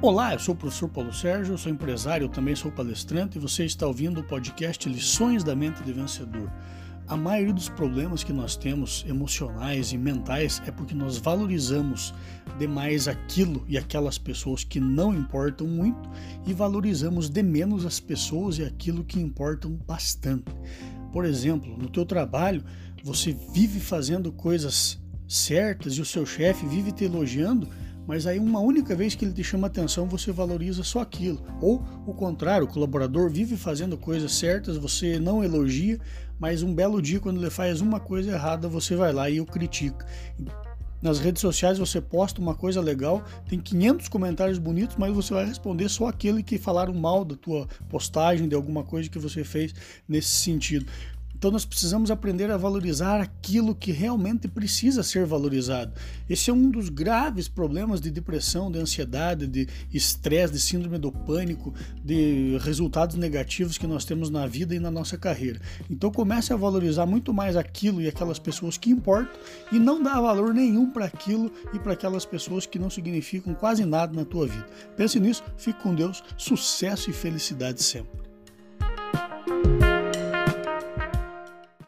Olá, eu sou o professor Paulo Sérgio, sou empresário, também sou palestrante e você está ouvindo o podcast Lições da Mente de Vencedor. A maioria dos problemas que nós temos emocionais e mentais é porque nós valorizamos demais aquilo e aquelas pessoas que não importam muito e valorizamos de menos as pessoas e aquilo que importam bastante. Por exemplo, no teu trabalho, você vive fazendo coisas certas e o seu chefe vive te elogiando, mas aí uma única vez que ele te chama atenção, você valoriza só aquilo. Ou o contrário, o colaborador vive fazendo coisas certas, você não elogia, mas um belo dia quando ele faz uma coisa errada, você vai lá e o critica. Nas redes sociais você posta uma coisa legal, tem 500 comentários bonitos, mas você vai responder só aquele que falaram mal da tua postagem, de alguma coisa que você fez nesse sentido. Então nós precisamos aprender a valorizar aquilo que realmente precisa ser valorizado. Esse é um dos graves problemas de depressão, de ansiedade, de estresse, de síndrome do pânico, de resultados negativos que nós temos na vida e na nossa carreira. Então comece a valorizar muito mais aquilo e aquelas pessoas que importam e não dar valor nenhum para aquilo e para aquelas pessoas que não significam quase nada na tua vida. Pense nisso, fique com Deus, sucesso e felicidade sempre.